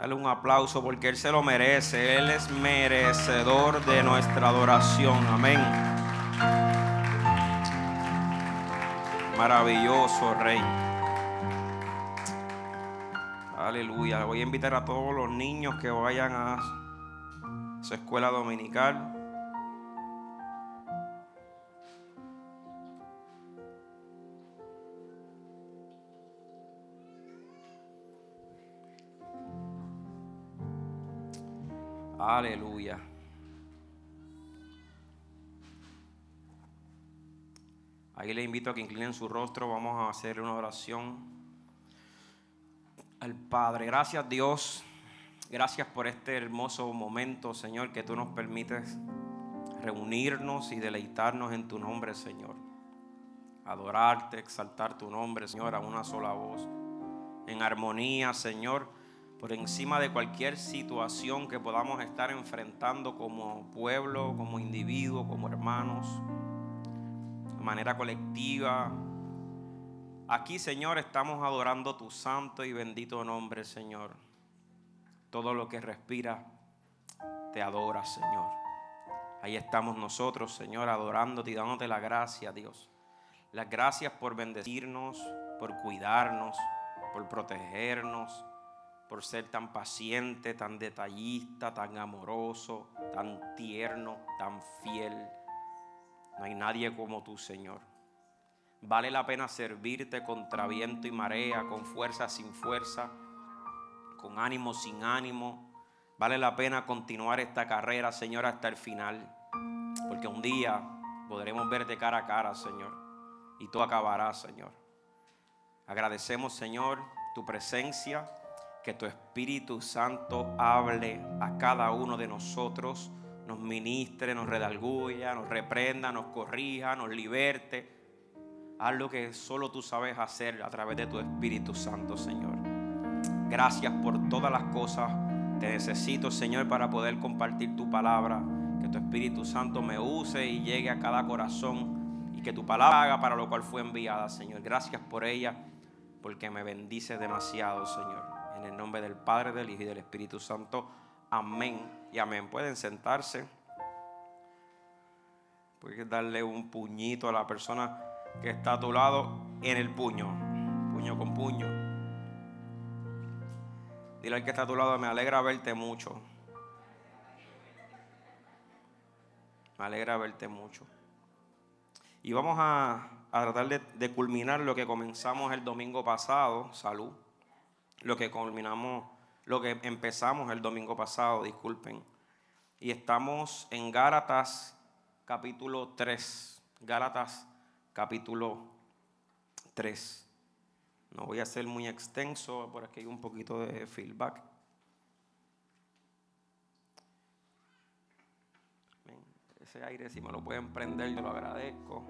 Dale un aplauso porque Él se lo merece. Él es merecedor de nuestra adoración. Amén. Maravilloso Rey. Aleluya. Voy a invitar a todos los niños que vayan a su escuela dominical. Aleluya. Ahí le invito a que inclinen su rostro. Vamos a hacer una oración al Padre. Gracias Dios. Gracias por este hermoso momento, Señor, que tú nos permites reunirnos y deleitarnos en tu nombre, Señor. Adorarte, exaltar tu nombre, Señor, a una sola voz. En armonía, Señor por encima de cualquier situación que podamos estar enfrentando como pueblo, como individuo, como hermanos, de manera colectiva. Aquí, Señor, estamos adorando tu santo y bendito nombre, Señor. Todo lo que respira te adora, Señor. Ahí estamos nosotros, Señor, adorándote y dándote la gracia, Dios. Las gracias por bendecirnos, por cuidarnos, por protegernos por ser tan paciente, tan detallista, tan amoroso, tan tierno, tan fiel. No hay nadie como tú, Señor. Vale la pena servirte contra viento y marea, con fuerza sin fuerza, con ánimo sin ánimo. Vale la pena continuar esta carrera, Señor, hasta el final. Porque un día podremos verte cara a cara, Señor. Y todo acabará, Señor. Agradecemos, Señor, tu presencia que tu Espíritu Santo hable a cada uno de nosotros, nos ministre, nos redalguya, nos reprenda, nos corrija, nos liberte. Haz lo que solo tú sabes hacer a través de tu Espíritu Santo, Señor. Gracias por todas las cosas. Te necesito, Señor, para poder compartir tu palabra. Que tu Espíritu Santo me use y llegue a cada corazón. Y que tu palabra haga para lo cual fue enviada, Señor. Gracias por ella, porque me bendice demasiado, Señor. En el nombre del Padre, del Hijo y del Espíritu Santo. Amén y amén. Pueden sentarse. Puedes darle un puñito a la persona que está a tu lado en el puño. Puño con puño. Dile al que está a tu lado, me alegra verte mucho. Me alegra verte mucho. Y vamos a, tratar de, de culminar lo que comenzamos el domingo pasado. Salud lo que culminamos, lo que empezamos el domingo pasado, disculpen. Y estamos en Gálatas capítulo 3. Gálatas capítulo 3. No voy a ser muy extenso, por aquí hay un poquito de feedback. Ese aire, si me lo pueden prender, yo lo agradezco.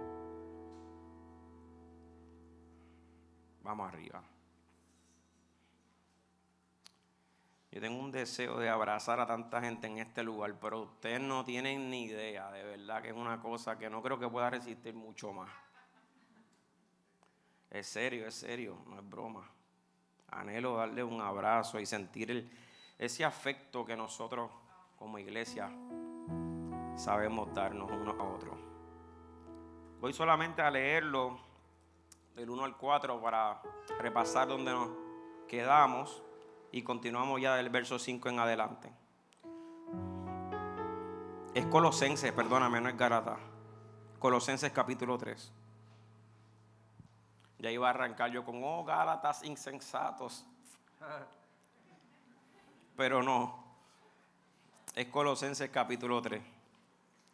Vamos arriba. Yo tengo un deseo de abrazar a tanta gente en este lugar, pero ustedes no tienen ni idea, de verdad que es una cosa que no creo que pueda resistir mucho más. Es serio, es serio, no es broma. Anhelo darle un abrazo y sentir ese afecto que nosotros como iglesia sabemos darnos unos a otros. Voy solamente a leerlo del 1 al 4 para repasar donde nos quedamos y continuamos ya del verso 5 en adelante. Es Colosenses, perdóname, no es Garata. Colosenses capítulo 3. Ya iba a arrancar yo con, oh, Gálatas insensatos. Pero no. Es Colosenses capítulo 3.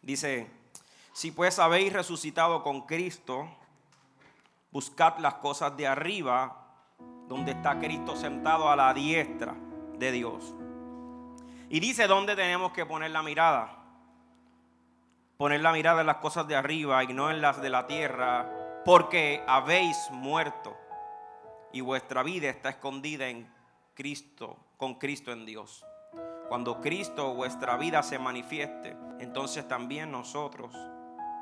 Dice, si pues habéis resucitado con Cristo, buscad las cosas de arriba donde está Cristo sentado a la diestra de Dios. Y dice dónde tenemos que poner la mirada. Poner la mirada en las cosas de arriba y no en las de la tierra, porque habéis muerto y vuestra vida está escondida en Cristo, con Cristo en Dios. Cuando Cristo vuestra vida se manifieste, entonces también nosotros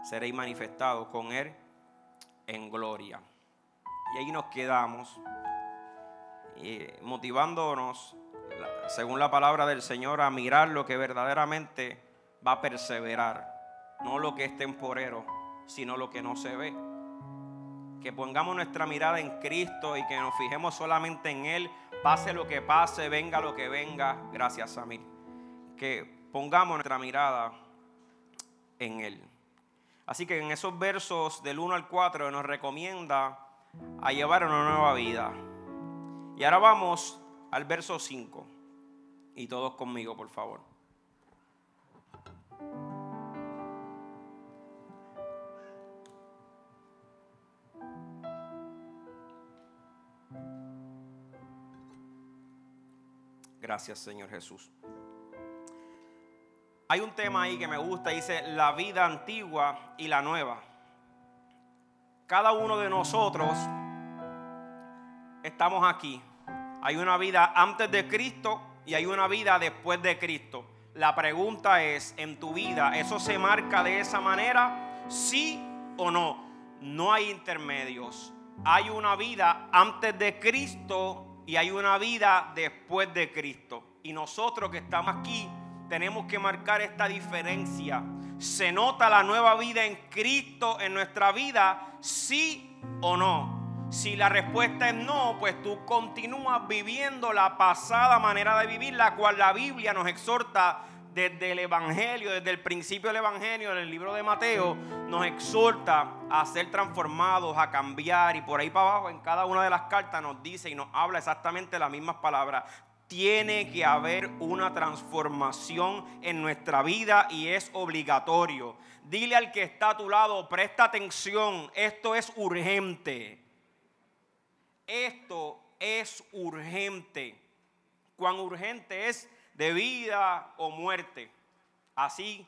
seréis manifestados con Él en gloria. Y ahí nos quedamos motivándonos según la palabra del Señor, a mirar lo que verdaderamente va a perseverar. No lo que es temporero, sino lo que no se ve. Que pongamos nuestra mirada en Cristo y que nos fijemos solamente en Él, pase lo que pase, venga lo que venga. Gracias a mí. Que pongamos nuestra mirada en Él. Así que en esos versos del 1 al 4 nos recomienda a llevar una nueva vida. Y ahora vamos al verso 5. Y todos conmigo, por favor. Gracias, Señor Jesús. Hay un tema ahí que me gusta, dice la vida antigua y la nueva. Cada uno de nosotros estamos aquí. Hay una vida antes de Cristo y hay una vida después de Cristo. La pregunta es, ¿en tu vida eso se marca de esa manera? ¿Sí o no? No hay intermedios. Hay una vida antes de Cristo y hay una vida después de Cristo. Y nosotros que estamos aquí tenemos que marcar esta diferencia. ¿Se nota la nueva vida en Cristo en nuestra vida? ¿Sí o no? Si la respuesta es no, pues tú continúas viviendo la pasada manera de vivir, la cual la Biblia nos exhorta desde el Evangelio, desde el principio del Evangelio, en el libro de Mateo, nos exhorta a ser transformados, a cambiar. Y por ahí para abajo, en cada una de las cartas, nos dice y nos habla exactamente las mismas palabras tiene que haber una transformación en nuestra vida y es obligatorio. Dile al que está a tu lado, presta atención, esto es urgente. Esto es urgente. Cuán urgente es de vida o muerte. Así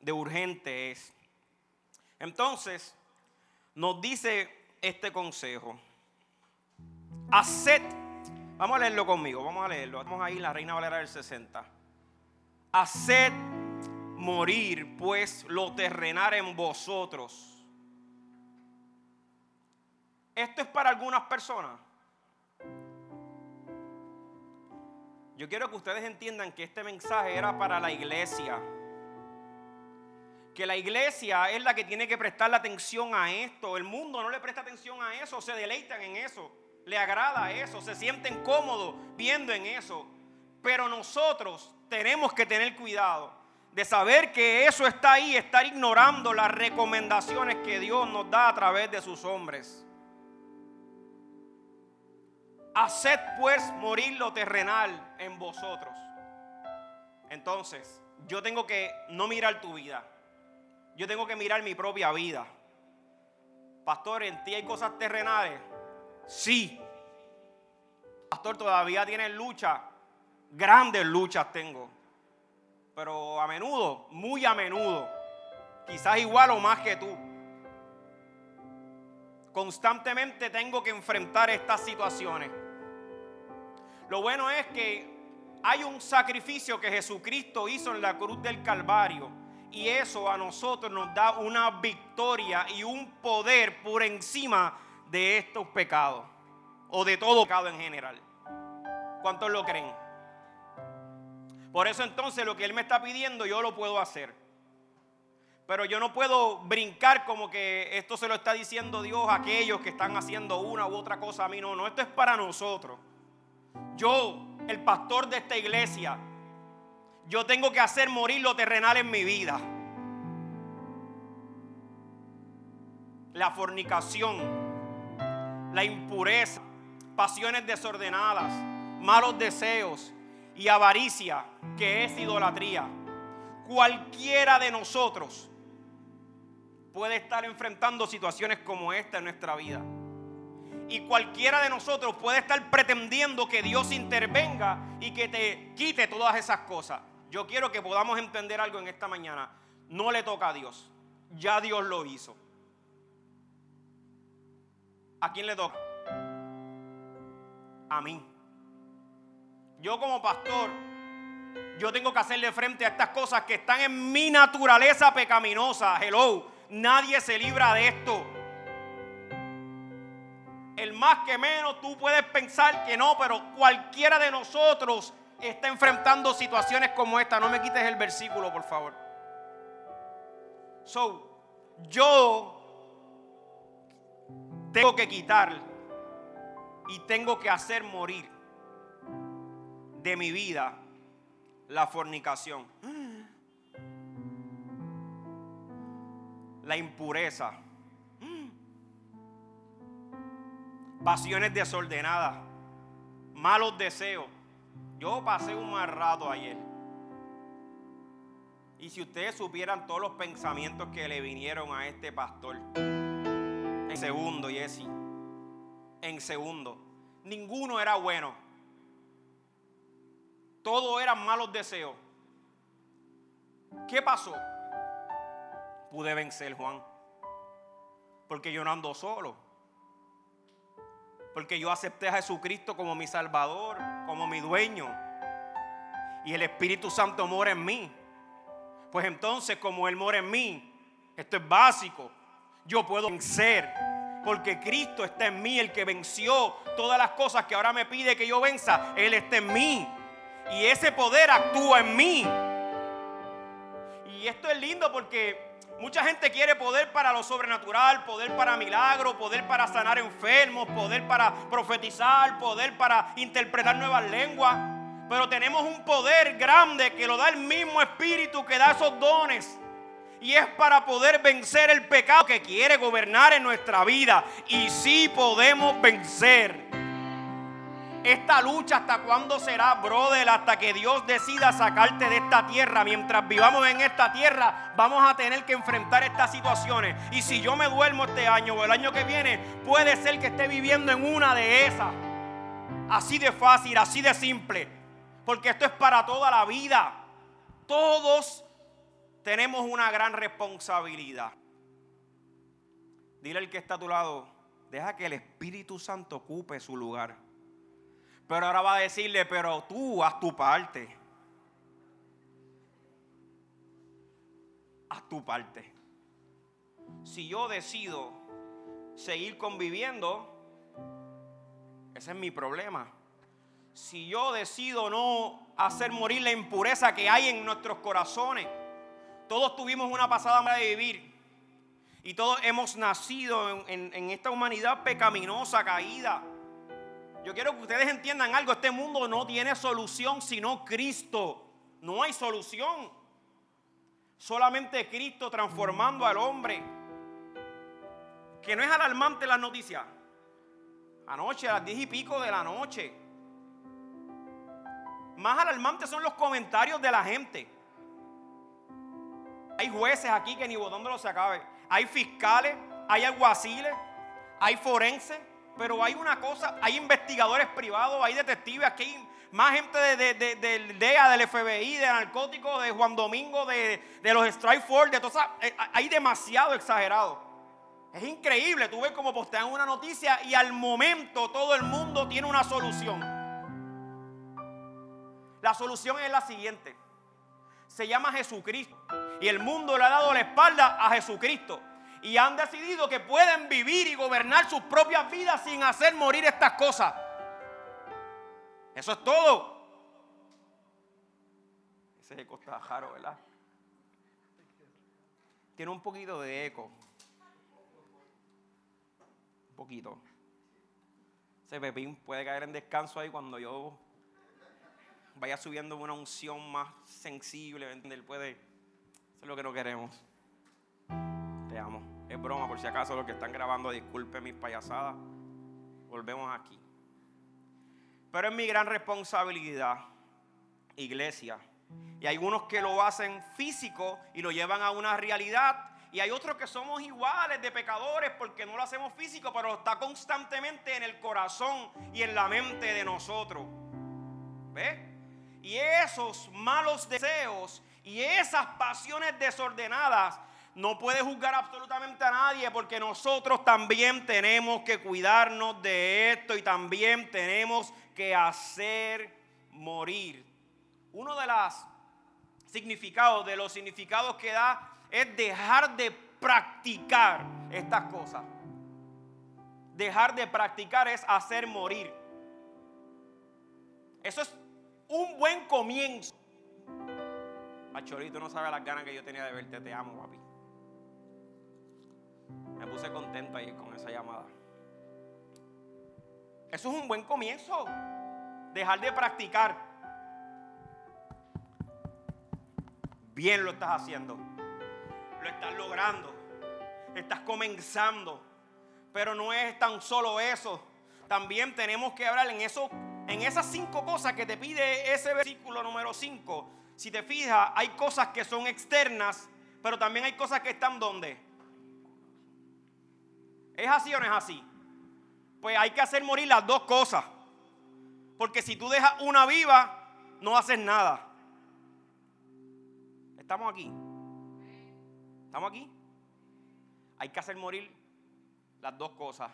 de urgente es. Entonces, nos dice este consejo. Haced Vamos a leerlo conmigo, vamos a leerlo. Vamos ahí, la Reina Valera del 60. Haced morir, pues, lo terrenal en vosotros. Esto es para algunas personas. Yo quiero que ustedes entiendan que este mensaje era para la iglesia. Que la iglesia es la que tiene que prestar la atención a esto. El mundo no le presta atención a eso, se deleitan en eso le agrada eso, se sienten cómodos viendo en eso. Pero nosotros tenemos que tener cuidado de saber que eso está ahí, estar ignorando las recomendaciones que Dios nos da a través de sus hombres. Haced pues morir lo terrenal en vosotros. Entonces, yo tengo que no mirar tu vida. Yo tengo que mirar mi propia vida. Pastor, en ti hay cosas terrenales. Sí. Pastor, todavía tienes lucha. Grandes luchas tengo. Pero a menudo, muy a menudo. Quizás igual o más que tú. Constantemente tengo que enfrentar estas situaciones. Lo bueno es que hay un sacrificio que Jesucristo hizo en la cruz del Calvario. Y eso a nosotros nos da una victoria y un poder por encima de estos pecados o de todo pecado en general. ¿Cuántos lo creen? Por eso entonces lo que Él me está pidiendo yo lo puedo hacer. Pero yo no puedo brincar como que esto se lo está diciendo Dios a aquellos que están haciendo una u otra cosa a mí. No, no, esto es para nosotros. Yo, el pastor de esta iglesia, yo tengo que hacer morir lo terrenal en mi vida. La fornicación, la impureza, pasiones desordenadas, malos deseos y avaricia, que es idolatría. Cualquiera de nosotros puede estar enfrentando situaciones como esta en nuestra vida. Y cualquiera de nosotros puede estar pretendiendo que Dios intervenga y que te quite todas esas cosas. Yo quiero que podamos entender algo en esta mañana. No le toca a Dios. Ya Dios lo hizo. ¿A quién le toca? A mí. Yo como pastor, yo tengo que hacerle frente a estas cosas que están en mi naturaleza pecaminosa. Hello, nadie se libra de esto. Más que menos tú puedes pensar que no, pero cualquiera de nosotros está enfrentando situaciones como esta. No me quites el versículo, por favor. So, yo tengo que quitar y tengo que hacer morir de mi vida la fornicación, la impureza, pasiones desordenadas, malos deseos. Yo pasé un mal rato ayer. Y si ustedes supieran todos los pensamientos que le vinieron a este pastor, en segundo, Jesse, en segundo, ninguno era bueno. Todo eran malos deseos. ¿Qué pasó? Pude vencer, Juan. Porque yo no ando solo. Porque yo acepté a Jesucristo como mi Salvador, como mi dueño. Y el Espíritu Santo mora en mí. Pues entonces, como Él mora en mí, esto es básico. Yo puedo vencer. Porque Cristo está en mí, el que venció todas las cosas que ahora me pide que yo venza. Él está en mí. Y ese poder actúa en mí. Y esto es lindo porque mucha gente quiere poder para lo sobrenatural, poder para milagros, poder para sanar enfermos, poder para profetizar, poder para interpretar nuevas lenguas. Pero tenemos un poder grande que lo da el mismo Espíritu que da esos dones. Y es para poder vencer el pecado que quiere gobernar en nuestra vida. Y sí podemos vencer. Esta lucha hasta cuándo será, brother, hasta que Dios decida sacarte de esta tierra. Mientras vivamos en esta tierra, vamos a tener que enfrentar estas situaciones. Y si yo me duermo este año o el año que viene, puede ser que esté viviendo en una de esas. Así de fácil, así de simple. Porque esto es para toda la vida. Todos tenemos una gran responsabilidad. Dile al que está a tu lado, deja que el Espíritu Santo ocupe su lugar. Pero ahora va a decirle, pero tú haz tu parte. Haz tu parte. Si yo decido seguir conviviendo, ese es mi problema. Si yo decido no hacer morir la impureza que hay en nuestros corazones, todos tuvimos una pasada manera de vivir. Y todos hemos nacido en, en esta humanidad pecaminosa, caída. Yo quiero que ustedes entiendan algo. Este mundo no tiene solución sino Cristo. No hay solución. Solamente Cristo transformando al hombre. Que no es alarmante la noticia. Anoche, a las diez y pico de la noche. Más alarmantes son los comentarios de la gente. Hay jueces aquí que ni votando se acabe. Hay fiscales, hay alguaciles, hay forenses pero hay una cosa, hay investigadores privados, hay detectives, aquí hay más gente del DEA, del FBI, de narcóticos, de Juan Domingo, de, los Strike Force, de todas eh, hay demasiado exagerado. Es increíble, tú ves como postean una noticia y al momento todo el mundo tiene una solución. La solución es la siguiente. Se llama Jesucristo. Y el mundo le ha dado la espalda a Jesucristo y han decidido que pueden vivir y gobernar sus propias vidas sin hacer morir estas cosas. Eso es todo. Ese es el Jaro, ¿verdad? Tiene un poquito de eco. Un poquito. Ese pepín puede caer en descanso ahí cuando yo vaya subiendo una unción más sensible. Puede. Eso es lo que no queremos. Es broma, por si acaso los que están grabando, disculpen mis payasadas. Volvemos aquí. Pero es mi gran responsabilidad, iglesia. Y hay unos que lo hacen físico y lo llevan a una realidad. Y hay otros que somos iguales de pecadores porque no lo hacemos físico, pero está constantemente en el corazón y en la mente de nosotros. ¿Ves? Y esos malos deseos y esas pasiones desordenadas no puede juzgar absolutamente a nadie porque nosotros también tenemos que cuidarnos de esto y también tenemos que hacer morir. Uno de los significados, de los significados que da es dejar de practicar estas cosas. Dejar de practicar es hacer morir. Eso es un buen comienzo. Pacholito no sabe las ganas que yo tenía de verte. Te amo, papi. Me puse contento ahí con esa llamada. Eso es un buen comienzo. Dejar de practicar. Bien lo estás haciendo. Lo estás logrando. Estás comenzando. Pero no es tan solo eso. También tenemos que hablar en eso, en esas cinco cosas que te pide ese versículo número 5. Si te fijas, hay cosas que son externas, pero también hay cosas que están donde. ¿Es así o no es así? Pues hay que hacer morir las dos cosas. Porque si tú dejas una viva, no haces nada. ¿Estamos aquí? ¿Estamos aquí? Hay que hacer morir las dos cosas.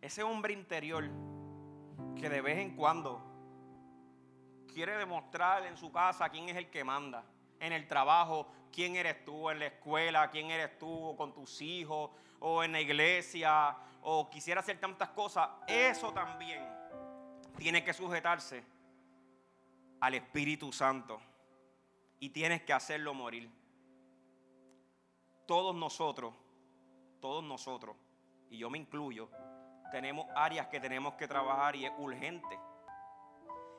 Ese hombre interior que de vez en cuando quiere demostrar en su casa quién es el que manda, en el trabajo, quién eres tú, en la escuela, quién eres tú, con tus hijos, o en la iglesia, o quisiera hacer tantas cosas, eso también tiene que sujetarse al Espíritu Santo y tienes que hacerlo morir. Todos nosotros, todos nosotros, y yo me incluyo, tenemos áreas que tenemos que trabajar y es urgente.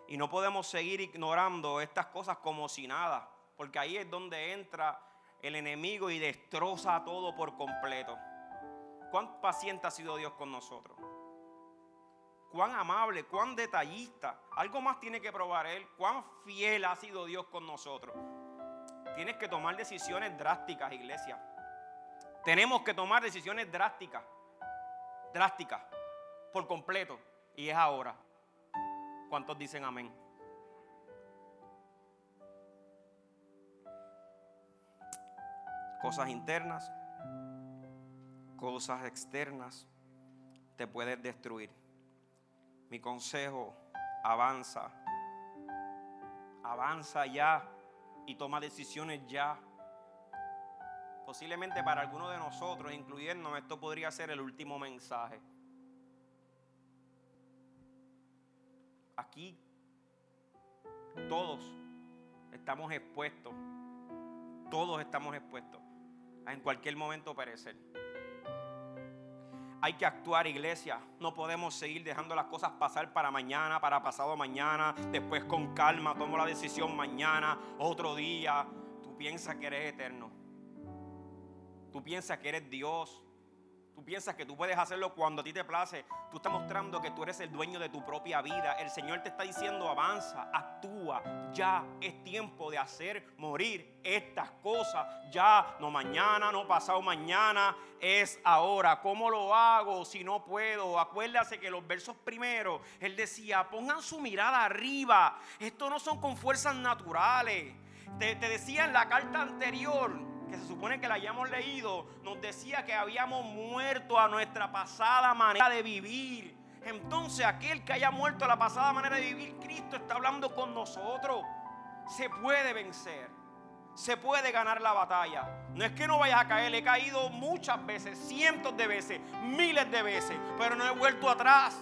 Y no podemos seguir ignorando estas cosas como si nada, porque ahí es donde entra el enemigo y destroza todo por completo. ¿Cuán paciente ha sido Dios con nosotros? ¿Cuán amable, cuán detallista? Algo más tiene que probar Él. ¿Cuán fiel ha sido Dios con nosotros? Tienes que tomar decisiones drásticas, iglesia. Tenemos que tomar decisiones drásticas. Drásticas. Por completo. Y es ahora. ¿Cuántos dicen amén? Cosas internas, cosas externas te pueden destruir. Mi consejo, avanza. Avanza ya y toma decisiones ya. Posiblemente para algunos de nosotros, incluyendo esto podría ser el último mensaje. Aquí todos estamos expuestos. Todos estamos expuestos a en cualquier momento perecer. Hay que actuar, iglesia. No podemos seguir dejando las cosas pasar para mañana, para pasado mañana. Después con calma, tomo la decisión mañana, otro día. Tú piensas que eres eterno. Tú piensas que eres Dios. Tú piensas que tú puedes hacerlo cuando a ti te place. Tú estás mostrando que tú eres el dueño de tu propia vida. El Señor te está diciendo, avanza, actúa. Ya es tiempo de hacer morir estas cosas. Ya, no mañana, no pasado mañana, es ahora. ¿Cómo lo hago si no puedo? Acuérdase que los versos primeros, Él decía, pongan su mirada arriba. Esto no son con fuerzas naturales. Te, te decía en la carta anterior que se supone que la hayamos leído, nos decía que habíamos muerto a nuestra pasada manera de vivir. Entonces aquel que haya muerto a la pasada manera de vivir, Cristo está hablando con nosotros. Se puede vencer. Se puede ganar la batalla. No es que no vayas a caer, he caído muchas veces, cientos de veces, miles de veces, pero no he vuelto atrás.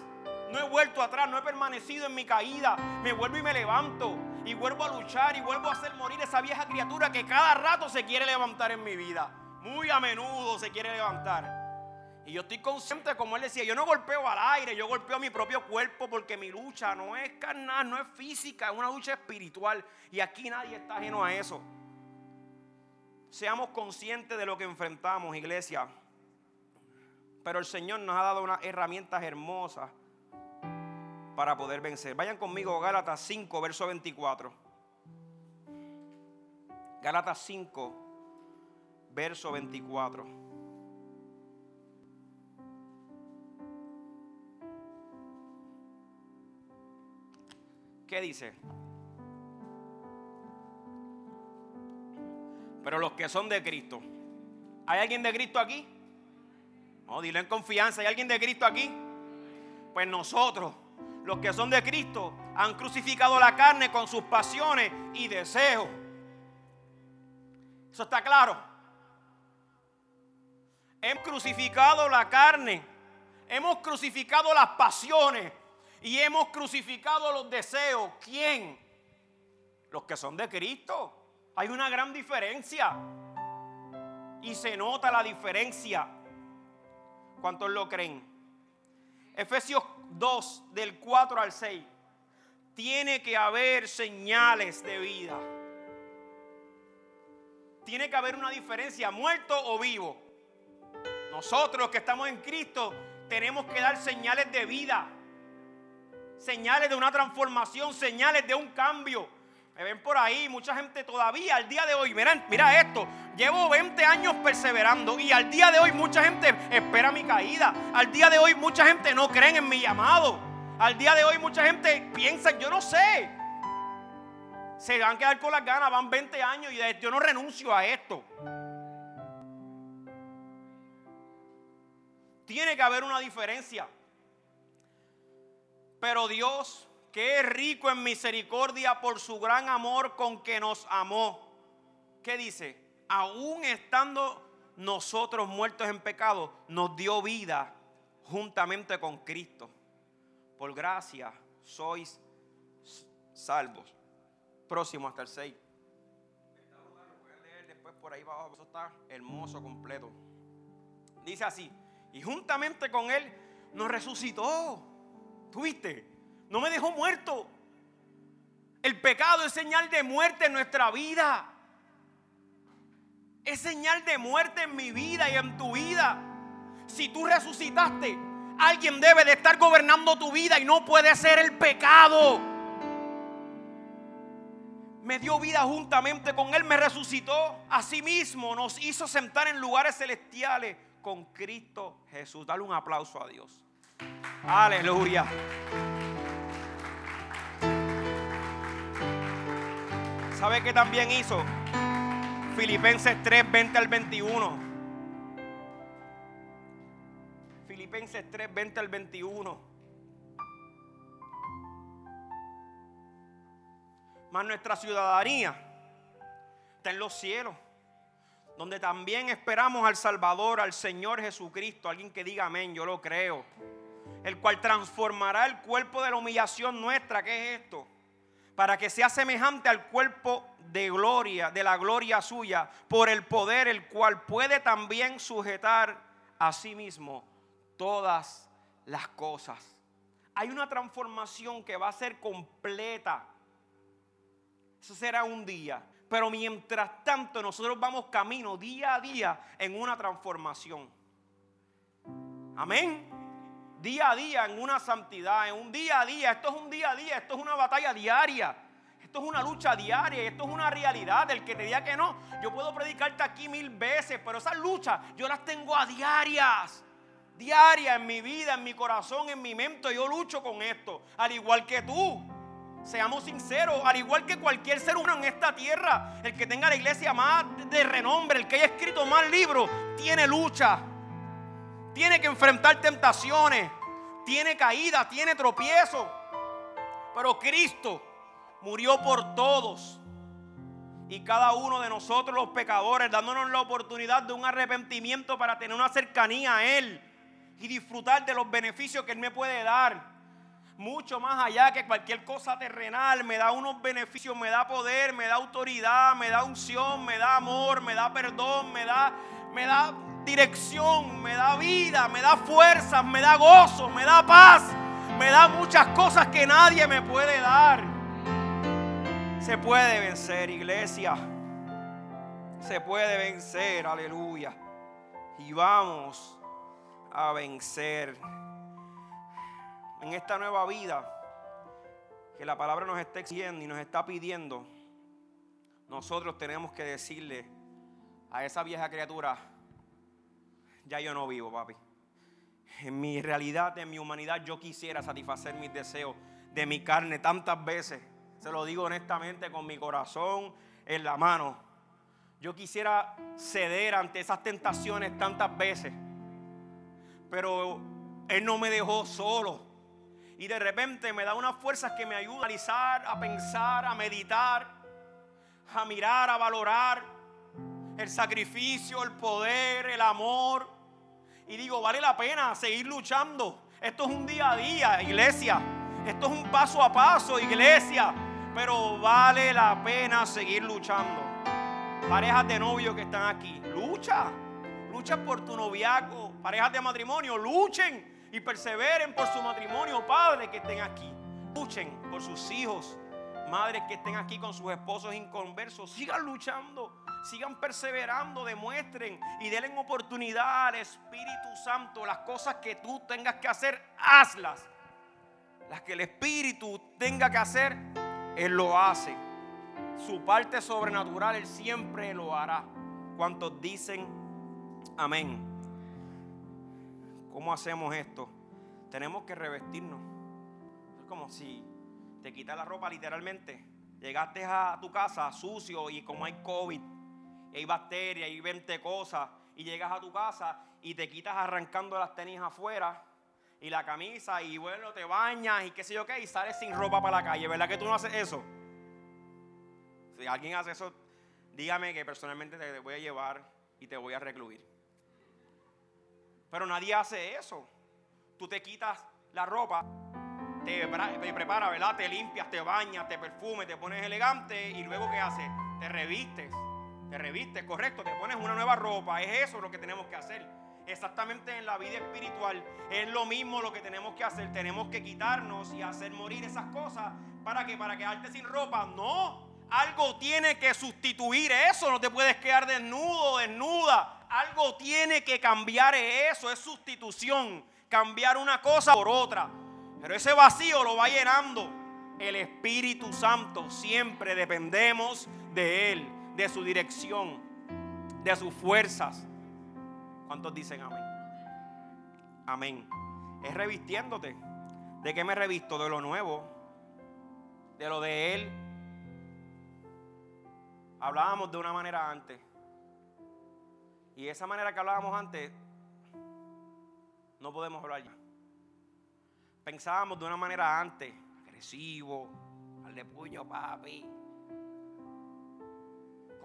No he vuelto atrás, no he permanecido en mi caída. Me vuelvo y me levanto y vuelvo a luchar y vuelvo a hacer morir esa vieja criatura que cada rato se quiere levantar en mi vida. Muy a menudo se quiere levantar. Y yo estoy consciente, como él decía, yo no golpeo al aire, yo golpeo a mi propio cuerpo porque mi lucha no es carnal, no es física, es una lucha espiritual. Y aquí nadie está ajeno a eso. Seamos conscientes de lo que enfrentamos, iglesia. Pero el Señor nos ha dado unas herramientas hermosas para poder vencer. Vayan conmigo Gálatas 5, verso 24. Gálatas 5, verso 24. ¿Qué dice? Pero los que son de Cristo. ¿Hay alguien de Cristo aquí? No, dile en confianza. ¿Hay alguien de Cristo aquí? Pues nosotros los que son de Cristo han crucificado la carne con sus pasiones y deseos. ¿Eso está claro? Hemos crucificado la carne. Hemos crucificado las pasiones. y hemos crucificado los deseos. ¿Quién? Los que son de Cristo. Hay una gran diferencia. Y se nota la diferencia. ¿Cuántos lo creen? Efesios 2, del 4 al 6. Tiene que haber señales de vida. Tiene que haber una diferencia, muerto o vivo. Nosotros que estamos en Cristo tenemos que dar señales de vida. Señales de una transformación, señales de un cambio. Me ven por ahí, mucha gente todavía al día de hoy, mira, mira esto, llevo 20 años perseverando y al día de hoy mucha gente espera mi caída. Al día de hoy mucha gente no cree en mi llamado. Al día de hoy mucha gente piensa, yo no sé. Se van a quedar con las ganas, van 20 años y yo no renuncio a esto. Tiene que haber una diferencia. Pero Dios que es rico en misericordia por su gran amor con que nos amó. ¿Qué dice? Aún estando nosotros muertos en pecado, nos dio vida juntamente con Cristo. Por gracia sois salvos. Próximo hasta el 6. después por ahí abajo. Eso está hermoso, completo. Dice así. Y juntamente con Él nos resucitó. ¿Tuviste? No me dejó muerto. El pecado es señal de muerte en nuestra vida. Es señal de muerte en mi vida y en tu vida. Si tú resucitaste, alguien debe de estar gobernando tu vida y no puede ser el pecado. Me dio vida juntamente con Él, me resucitó. Asimismo nos hizo sentar en lugares celestiales con Cristo Jesús. Dale un aplauso a Dios. Aleluya. ¿Sabe qué también hizo? Filipenses 3, 20 al 21. Filipenses 3, 20 al 21. Más nuestra ciudadanía está en los cielos, donde también esperamos al Salvador, al Señor Jesucristo. Alguien que diga amén, yo lo creo. El cual transformará el cuerpo de la humillación nuestra. ¿Qué es esto? Para que sea semejante al cuerpo de gloria, de la gloria suya, por el poder el cual puede también sujetar a sí mismo todas las cosas. Hay una transformación que va a ser completa. Eso será un día. Pero mientras tanto nosotros vamos camino día a día en una transformación. Amén día a día en una santidad, en un día a día. Esto es un día a día, esto es una batalla diaria. Esto es una lucha diaria, esto es una realidad. El que te diga que no, yo puedo predicarte aquí mil veces, pero esas luchas yo las tengo a diarias. Diarias en mi vida, en mi corazón, en mi mente. Yo lucho con esto, al igual que tú. Seamos sinceros, al igual que cualquier ser humano en esta tierra, el que tenga la iglesia más de renombre, el que haya escrito más libros, tiene lucha tiene que enfrentar tentaciones, tiene caídas, tiene tropiezos. Pero Cristo murió por todos. Y cada uno de nosotros los pecadores, dándonos la oportunidad de un arrepentimiento para tener una cercanía a Él y disfrutar de los beneficios que Él me puede dar. Mucho más allá que cualquier cosa terrenal, me da unos beneficios, me da poder, me da autoridad, me da unción, me da amor, me da perdón, me da, me da dirección, me da vida, me da fuerzas, me da gozo, me da paz, me da muchas cosas que nadie me puede dar. Se puede vencer, iglesia. Se puede vencer, aleluya. Y vamos a vencer en esta nueva vida que la palabra nos está exigiendo y nos está pidiendo. Nosotros tenemos que decirle a esa vieja criatura, ya yo no vivo, papi. En mi realidad, en mi humanidad, yo quisiera satisfacer mis deseos de mi carne tantas veces. Se lo digo honestamente con mi corazón en la mano. Yo quisiera ceder ante esas tentaciones tantas veces. Pero Él no me dejó solo. Y de repente me da unas fuerzas que me ayudan a analizar, a pensar, a meditar, a mirar, a valorar el sacrificio, el poder, el amor y digo, vale la pena seguir luchando. Esto es un día a día, iglesia. Esto es un paso a paso, iglesia. Pero vale la pena seguir luchando. Parejas de novio que están aquí, lucha. Lucha por tu noviazgo. Parejas de matrimonio, luchen y perseveren por su matrimonio. Padres que estén aquí, luchen por sus hijos. Madres que estén aquí con sus esposos inconversos, sigan luchando, sigan perseverando, demuestren y denle oportunidad al Espíritu Santo. Las cosas que tú tengas que hacer, hazlas. Las que el Espíritu tenga que hacer, Él lo hace. Su parte sobrenatural, Él siempre lo hará. ¿Cuántos dicen amén? ¿Cómo hacemos esto? Tenemos que revestirnos. Es como si te quitas la ropa literalmente. Llegaste a tu casa sucio y como hay COVID, hay bacterias, hay 20 cosas, y llegas a tu casa y te quitas arrancando las tenis afuera y la camisa y bueno, te bañas y qué sé yo qué, y sales sin ropa para la calle. ¿Verdad que tú no haces eso? Si alguien hace eso, dígame que personalmente te voy a llevar y te voy a recluir. Pero nadie hace eso. Tú te quitas la ropa, te, preparas, ¿verdad? Te limpias, te bañas, te perfumes, te pones elegante y luego ¿qué haces? Te revistes. Te revistes, correcto, te pones una nueva ropa. Es eso lo que tenemos que hacer exactamente en la vida espiritual. Es lo mismo lo que tenemos que hacer. Tenemos que quitarnos y hacer morir esas cosas. ¿Para qué? Para quedarte sin ropa. No. Algo tiene que sustituir eso. No te puedes quedar desnudo, desnuda. Algo tiene que cambiar eso. Es sustitución. Cambiar una cosa por otra. Pero ese vacío lo va llenando el Espíritu Santo. Siempre dependemos de Él, de su dirección, de sus fuerzas. ¿Cuántos dicen amén? Amén. Es revistiéndote. ¿De qué me revisto? De lo nuevo. De lo de Él. Hablábamos de una manera antes. Y esa manera que hablábamos antes, no podemos hablar ya. Pensábamos de una manera antes, agresivo, al de puño, papi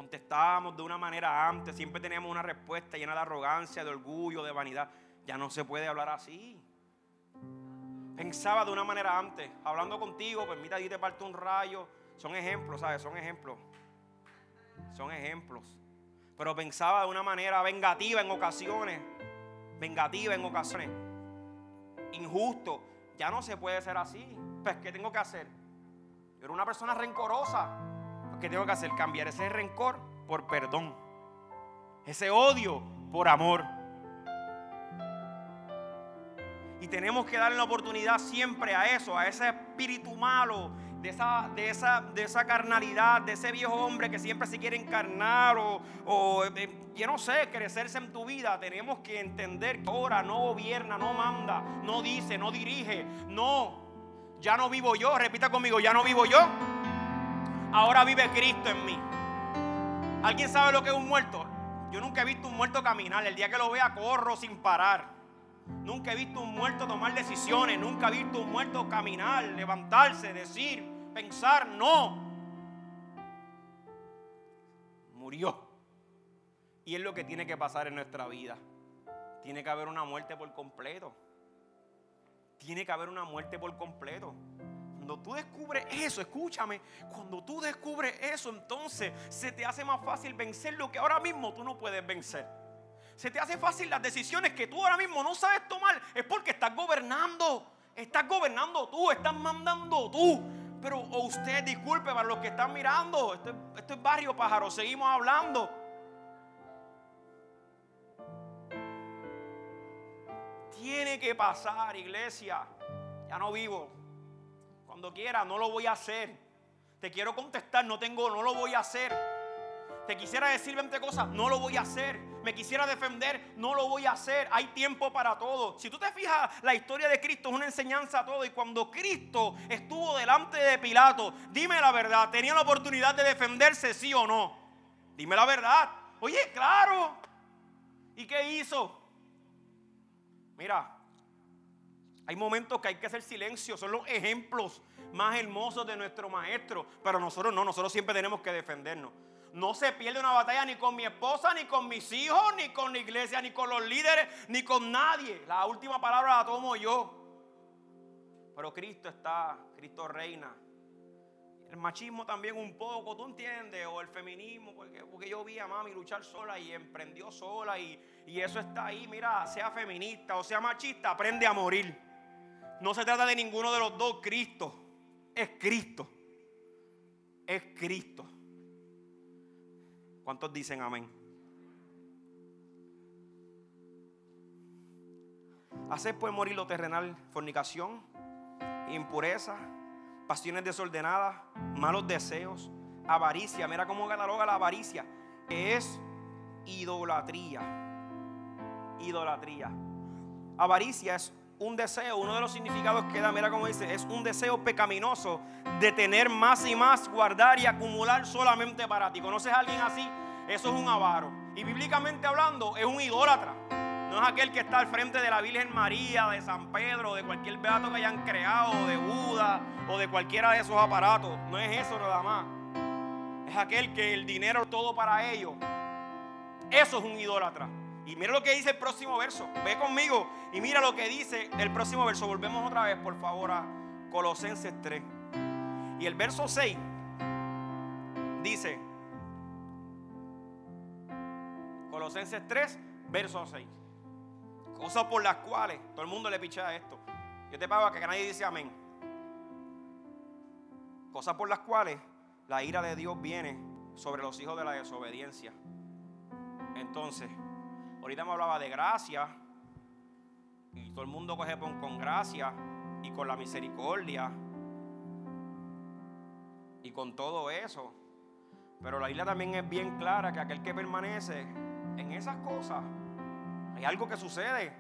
contestábamos de una manera antes, siempre teníamos una respuesta llena de arrogancia, de orgullo, de vanidad. Ya no se puede hablar así. Pensaba de una manera antes, hablando contigo, pues y te parte un rayo. Son ejemplos, ¿sabes? Son ejemplos. Son ejemplos. Pero pensaba de una manera vengativa en ocasiones. Vengativa en ocasiones. Injusto. Ya no se puede ser así. Pues, ¿qué tengo que hacer? Yo era una persona rencorosa. ¿Qué tengo que hacer? Cambiar ese rencor por perdón. Ese odio por amor. Y tenemos que darle la oportunidad siempre a eso, a ese espíritu malo, de esa, de esa, de esa carnalidad, de ese viejo hombre que siempre se quiere encarnar o, o eh, yo no sé, crecerse en tu vida. Tenemos que entender que ahora no gobierna, no manda, no dice, no dirige. No, ya no vivo yo. Repita conmigo, ya no vivo yo ahora vive Cristo en mí. ¿Alguien sabe lo que es un muerto? Yo nunca he visto un muerto caminar. El día que lo vea, corro sin parar. Nunca he visto un muerto tomar decisiones. Nunca he visto un muerto caminar, levantarse, decir, pensar. No. Murió. Y es lo que tiene que pasar en nuestra vida. Tiene que haber una muerte por completo. Tiene que haber una muerte por completo. Cuando tú descubres eso, escúchame, cuando tú descubres eso, entonces se te hace más fácil vencer lo que ahora mismo tú no puedes vencer. Se te hace fácil las decisiones que tú ahora mismo no sabes tomar. Es porque estás gobernando. Estás gobernando tú, estás mandando tú. Pero usted, disculpe para los que están mirando, esto, esto es barrio pájaro, seguimos hablando. Tiene que pasar, iglesia. Ya no vivo quiera, no lo voy a hacer. Te quiero contestar, no tengo, no lo voy a hacer. Te quisiera decir 20 cosas, no lo voy a hacer. Me quisiera defender, no lo voy a hacer. Hay tiempo para todo. Si tú te fijas, la historia de Cristo es una enseñanza a todo. Y cuando Cristo estuvo delante de Pilato, dime la verdad, ¿tenía la oportunidad de defenderse, sí o no? Dime la verdad. Oye, claro. ¿Y qué hizo? Mira, hay momentos que hay que hacer silencio, son los ejemplos más hermosos de nuestro maestro. Pero nosotros no, nosotros siempre tenemos que defendernos. No se pierde una batalla ni con mi esposa, ni con mis hijos, ni con la iglesia, ni con los líderes, ni con nadie. La última palabra la tomo yo. Pero Cristo está, Cristo reina. El machismo también un poco, ¿tú entiendes? O el feminismo, porque, porque yo vi a mami luchar sola y emprendió sola y, y eso está ahí. Mira, sea feminista o sea machista, aprende a morir. No se trata de ninguno de los dos, Cristo. Es Cristo. Es Cristo. ¿Cuántos dicen amén? Hacer pues morir lo terrenal, fornicación, impureza, pasiones desordenadas, malos deseos, avaricia. Mira cómo cataloga la avaricia. Es idolatría. Idolatría. Avaricia es un deseo, uno de los significados que da, mira cómo dice, es un deseo pecaminoso de tener más y más, guardar y acumular solamente para ti. ¿Conoces a alguien así? Eso es un avaro. Y bíblicamente hablando, es un idólatra. No es aquel que está al frente de la Virgen María, de San Pedro, de cualquier beato que hayan creado, de Buda o de cualquiera de esos aparatos. No es eso nada más. Es aquel que el dinero es todo para ellos. Eso es un idólatra. Y mira lo que dice el próximo verso. Ve conmigo y mira lo que dice el próximo verso. Volvemos otra vez, por favor, a Colosenses 3. Y el verso 6 dice, Colosenses 3, verso 6. Cosas por las cuales todo el mundo le pichea esto. Yo te pago a que nadie dice amén. Cosas por las cuales la ira de Dios viene sobre los hijos de la desobediencia. Entonces, ahorita me hablaba de gracia. Y todo el mundo coge con gracia y con la misericordia. Y con todo eso. Pero la isla también es bien clara que aquel que permanece en esas cosas hay algo que sucede.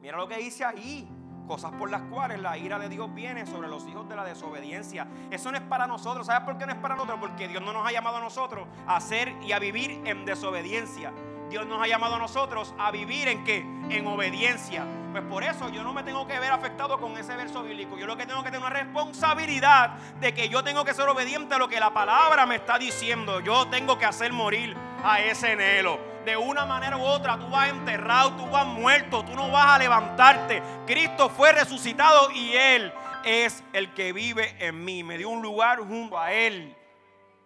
Mira lo que dice ahí. Cosas por las cuales la ira de Dios viene sobre los hijos de la desobediencia. Eso no es para nosotros. ¿Sabes por qué no es para nosotros? Porque Dios no nos ha llamado a nosotros a hacer y a vivir en desobediencia. Dios nos ha llamado a nosotros a vivir en qué? En obediencia. Pues por eso yo no me tengo que ver afectado con ese verso bíblico. Yo lo que tengo que tener una responsabilidad de que yo tengo que ser obediente a lo que la palabra me está diciendo. Yo tengo que hacer morir a ese anhelo de una manera u otra tú vas enterrado, tú vas muerto, tú no vas a levantarte. Cristo fue resucitado y Él es el que vive en mí. Me dio un lugar junto a Él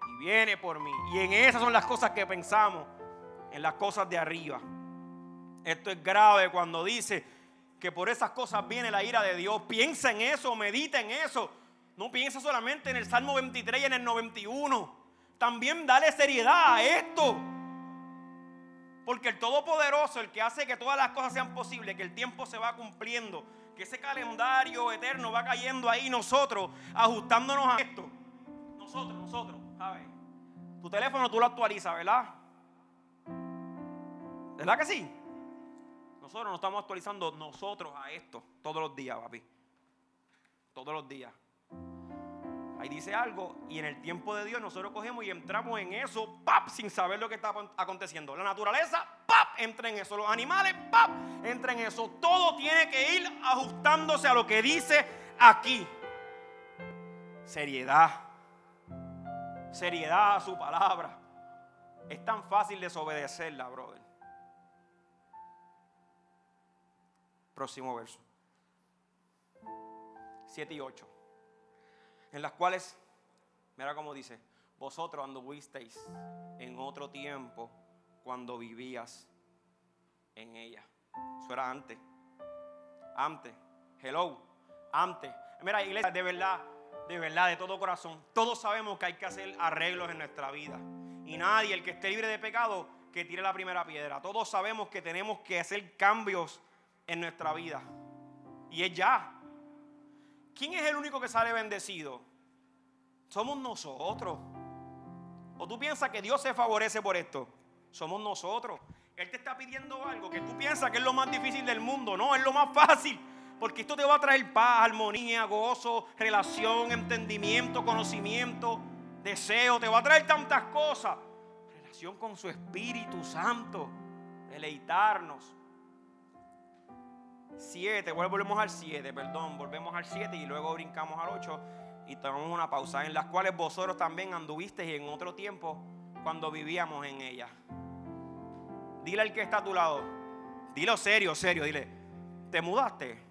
y viene por mí. Y en esas son las cosas que pensamos, en las cosas de arriba. Esto es grave cuando dice que por esas cosas viene la ira de Dios. Piensa en eso, medita en eso. No piensa solamente en el Salmo 23 y en el 91. También dale seriedad a esto. Porque el Todopoderoso, el que hace que todas las cosas sean posibles, que el tiempo se va cumpliendo, que ese calendario eterno va cayendo ahí, nosotros ajustándonos a esto. Nosotros, nosotros, ¿sabes? Tu teléfono tú lo actualizas, ¿verdad? ¿Verdad que sí? Nosotros nos estamos actualizando nosotros a esto todos los días, papi. Todos los días. Ahí dice algo y en el tiempo de Dios nosotros cogemos y entramos en eso, ¡pap! sin saber lo que está aconteciendo. La naturaleza, ¡pap! entra en eso. Los animales, ¡pap! entra en eso. Todo tiene que ir ajustándose a lo que dice aquí. Seriedad. Seriedad a su palabra. Es tan fácil desobedecerla, brother. Próximo verso. 7 y 8 en las cuales, mira cómo dice, vosotros anduvisteis en otro tiempo cuando vivías en ella. Eso era antes. Antes. Hello. Antes. Mira, iglesia, de verdad, de verdad, de todo corazón. Todos sabemos que hay que hacer arreglos en nuestra vida. Y nadie, el que esté libre de pecado, que tire la primera piedra. Todos sabemos que tenemos que hacer cambios en nuestra vida. Y es ya. ¿Quién es el único que sale bendecido? Somos nosotros. ¿O tú piensas que Dios se favorece por esto? Somos nosotros. Él te está pidiendo algo que tú piensas que es lo más difícil del mundo. No, es lo más fácil. Porque esto te va a traer paz, armonía, gozo, relación, entendimiento, conocimiento, deseo. Te va a traer tantas cosas. Relación con su Espíritu Santo. Deleitarnos. Siete, volvemos al siete, perdón, volvemos al siete y luego brincamos al ocho y tomamos una pausa, en las cuales vosotros también anduvisteis en otro tiempo cuando vivíamos en ella. Dile al que está a tu lado, dilo serio, serio, dile, ¿te mudaste?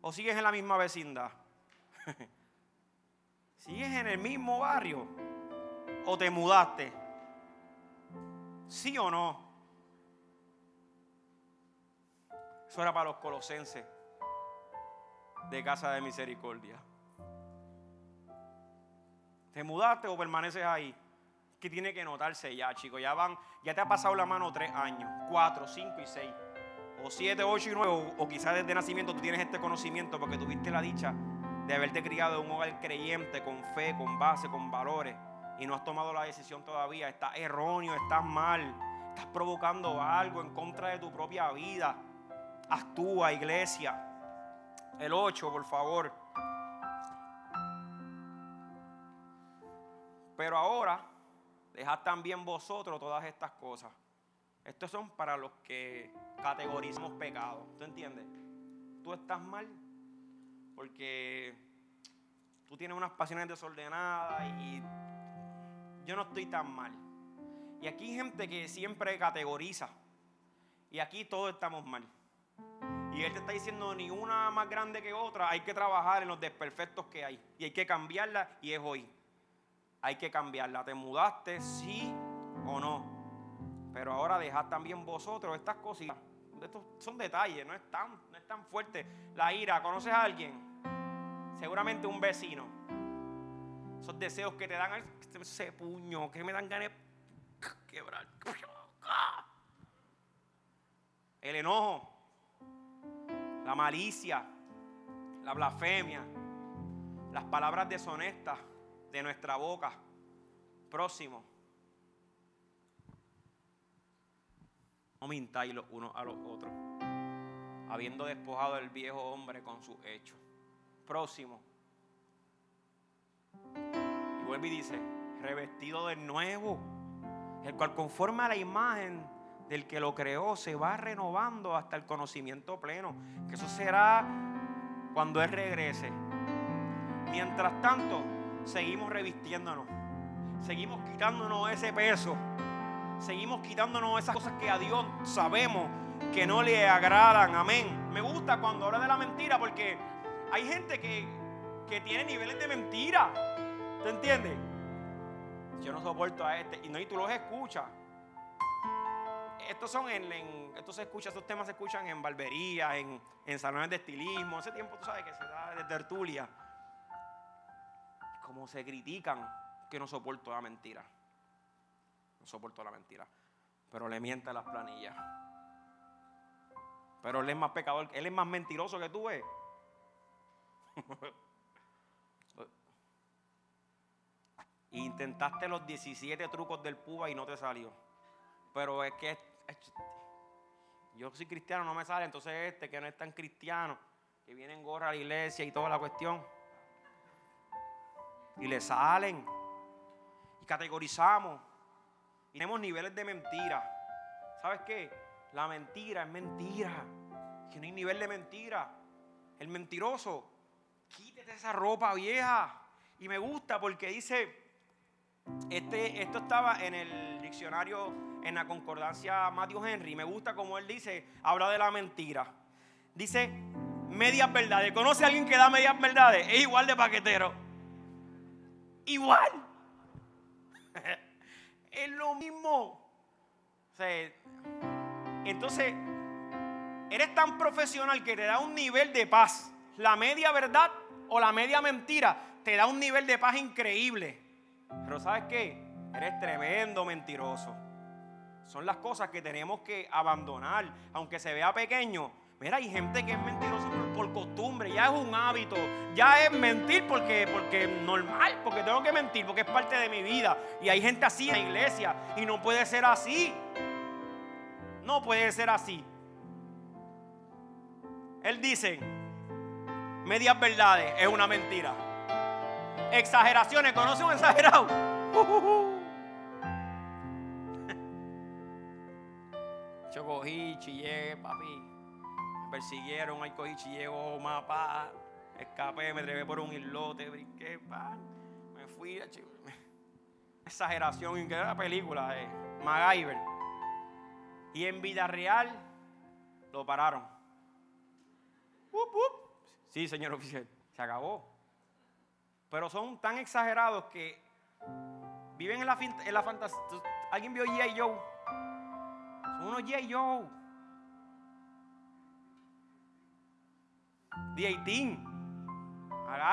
¿O sigues en la misma vecindad? ¿Sigues en el mismo barrio? ¿O te mudaste? ¿Sí o no? Eso era para los colosenses de Casa de Misericordia. ¿Te mudaste o permaneces ahí? Que tiene que notarse ya, chicos. Ya van, ya te ha pasado la mano tres años, cuatro, cinco y seis, o siete, ocho y nueve, o, quizás desde nacimiento tú tienes este conocimiento porque tuviste la dicha de haberte criado en un hogar creyente, con fe, con base, con valores, y no has tomado la decisión todavía. Estás erróneo, estás mal, estás provocando algo en contra de tu propia vida. Actúa, iglesia. El 8, por favor. Pero ahora, dejad también vosotros todas estas cosas. Estos son para los que categorizamos pecado. ¿Tú entiendes? Tú estás mal porque tú tienes unas pasiones desordenadas y yo no estoy tan mal. Y aquí hay gente que siempre categoriza. Y aquí todos estamos mal. Y Él te está diciendo ni una más grande que otra. Hay que trabajar en los desperfectos que hay. Y hay que cambiarla y es hoy. Hay que cambiarla. ¿Te mudaste? Sí o no. Pero ahora dejad también vosotros estas cositas. Estos son detalles, no es tan, no es tan fuerte. La ira, ¿conoces a alguien? Seguramente un vecino. Esos deseos que te dan ese puño, que me dan ganas de quebrar. El enojo la malicia, la blasfemia, las palabras deshonestas de nuestra boca. Próximo. No mintáis los unos a los otros, habiendo despojado el viejo hombre con sus hechos. Próximo. Y vuelve y dice, revestido de nuevo, el cual conforma la imagen del que lo creó se va renovando hasta el conocimiento pleno. Que eso será cuando Él regrese. Mientras tanto, seguimos revistiéndonos. Seguimos quitándonos ese peso. Seguimos quitándonos esas cosas que a Dios sabemos que no le agradan. Amén. Me gusta cuando habla de la mentira porque hay gente que, que tiene niveles de mentira. ¿Te entiendes? Yo no soporto a este. Y no, y tú los escuchas estos son en, esto se escucha, estos temas se escuchan en barbería, en, en salones de estilismo. Ese tiempo tú sabes que se da de tertulia. Como se critican que no soporto la mentira. No soporto la mentira. Pero le miente las planillas. Pero él es más pecador, él es más mentiroso que tú ves. Intentaste los 17 trucos del puba y no te salió. Pero es que yo soy cristiano, no me sale, entonces este que no es tan cristiano, que viene en gorra a la iglesia y toda la cuestión. Y le salen. Y categorizamos. Y tenemos niveles de mentira. ¿Sabes qué? La mentira es mentira. Que no hay nivel de mentira. El mentiroso, quítete esa ropa vieja. Y me gusta porque dice, este, esto estaba en el diccionario en la concordancia Matthew Henry. Me gusta como él dice, habla de la mentira. Dice medias verdades. ¿Conoce a alguien que da medias verdades? Es igual de paquetero. Igual. es lo mismo. entonces, eres tan profesional que te da un nivel de paz. La media verdad o la media mentira te da un nivel de paz increíble. Pero ¿sabes qué? Eres tremendo mentiroso. Son las cosas que tenemos que abandonar, aunque se vea pequeño. Mira, hay gente que es mentirosa por, costumbre, ya es un hábito, ya es mentir porque, porque normal, porque tengo que mentir, porque es parte de mi vida. Y hay gente así en la iglesia y no puede ser así. No puede ser así. Él dice, medias verdades es una mentira. Exageraciones, ¿conoce un exagerado? Uh, uh, uh. Yo cogí, chillé, papi. Me persiguieron, ahí cogí, chillé, oh, mapa. Escapé, me trevé por un islote, brinqué, pa. Me fui, exageración, increíble la película de MacGyver. Y en vida real lo pararon. Sí, señor oficial, se acabó. Pero son tan exagerados que viven en la, en la fantasía. ¿Alguien vio G.I. Joe? Son unos G.I. Joe. D18.